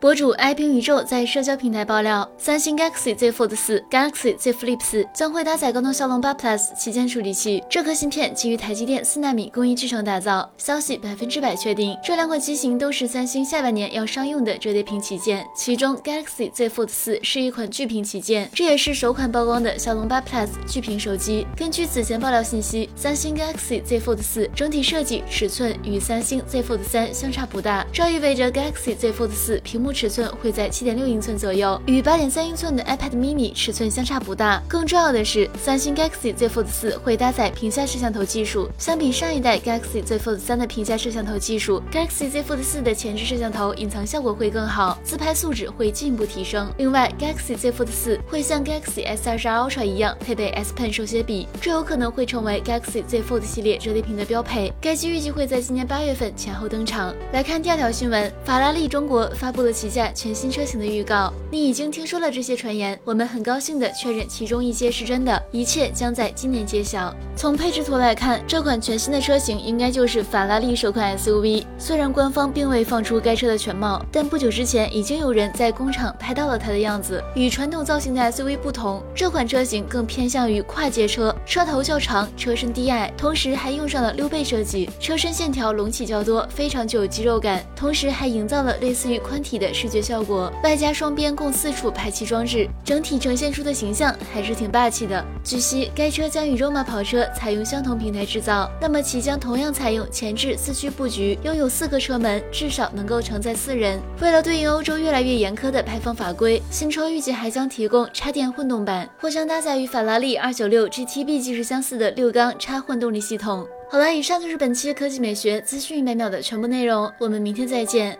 博主 i 冰宇宙在社交平台爆料，三星 Galaxy Z Fold 四、Galaxy Z Flip 四将会搭载高通骁龙八 Plus 旗舰处理器。这颗芯片基于台积电四纳米工艺制成打造，消息百分之百确定。这两款机型都是三星下半年要商用的折叠屏旗舰，其中 Galaxy Z Fold 四是一款巨屏旗舰，这也是首款曝光的骁龙八 Plus 巨屏手机。根据此前爆料信息，三星 Galaxy Z Fold 四整体设计尺寸与三星 Z Fold 三相差不大，这意味着 Galaxy Z Fold 四屏幕。尺寸会在七点六英寸左右，与八点三英寸的 iPad mini 尺寸相差不大。更重要的是，三星 Galaxy Z Fold 四会搭载屏下摄像头技术，相比上一代 Galaxy Z Fold 三的屏下摄像头技术，Galaxy Z Fold 四的前置摄像头隐藏效果会更好，自拍素质会进一步提升。另外，Galaxy Z Fold 四会像 Galaxy S 二十二 Ultra 一样配备 S Pen 手写笔，这有可能会成为 Galaxy Z Fold 系列折叠屏的标配。该机预计会在今年八月份前后登场。来看第二条新闻，法拉利中国发布了旗下。全新车型的预告，你已经听说了这些传言。我们很高兴地确认其中一些是真的，一切将在今年揭晓。从配置图来看，这款全新的车型应该就是法拉利首款 SUV。虽然官方并未放出该车的全貌，但不久之前已经有人在工厂拍到了它的样子。与传统造型的 SUV 不同，这款车型更偏向于跨界车，车头较长，车身低矮，同时还用上了溜背设计，车身线条隆起较多，非常具有肌肉感，同时还营造了类似于宽体的视觉。效果，外加双边共四处排气装置，整体呈现出的形象还是挺霸气的。据悉，该车将与 Roma 跑车采用相同平台制造，那么其将同样采用前置四驱布局，拥有四个车门，至少能够承载四人。为了对应欧洲越来越严苛的排放法规，新车预计还将提供插电混动版，或将搭载与法拉利296 GTB 技术相似的六缸插混动力系统。好了，以上就是本期科技美学资讯一百秒的全部内容，我们明天再见。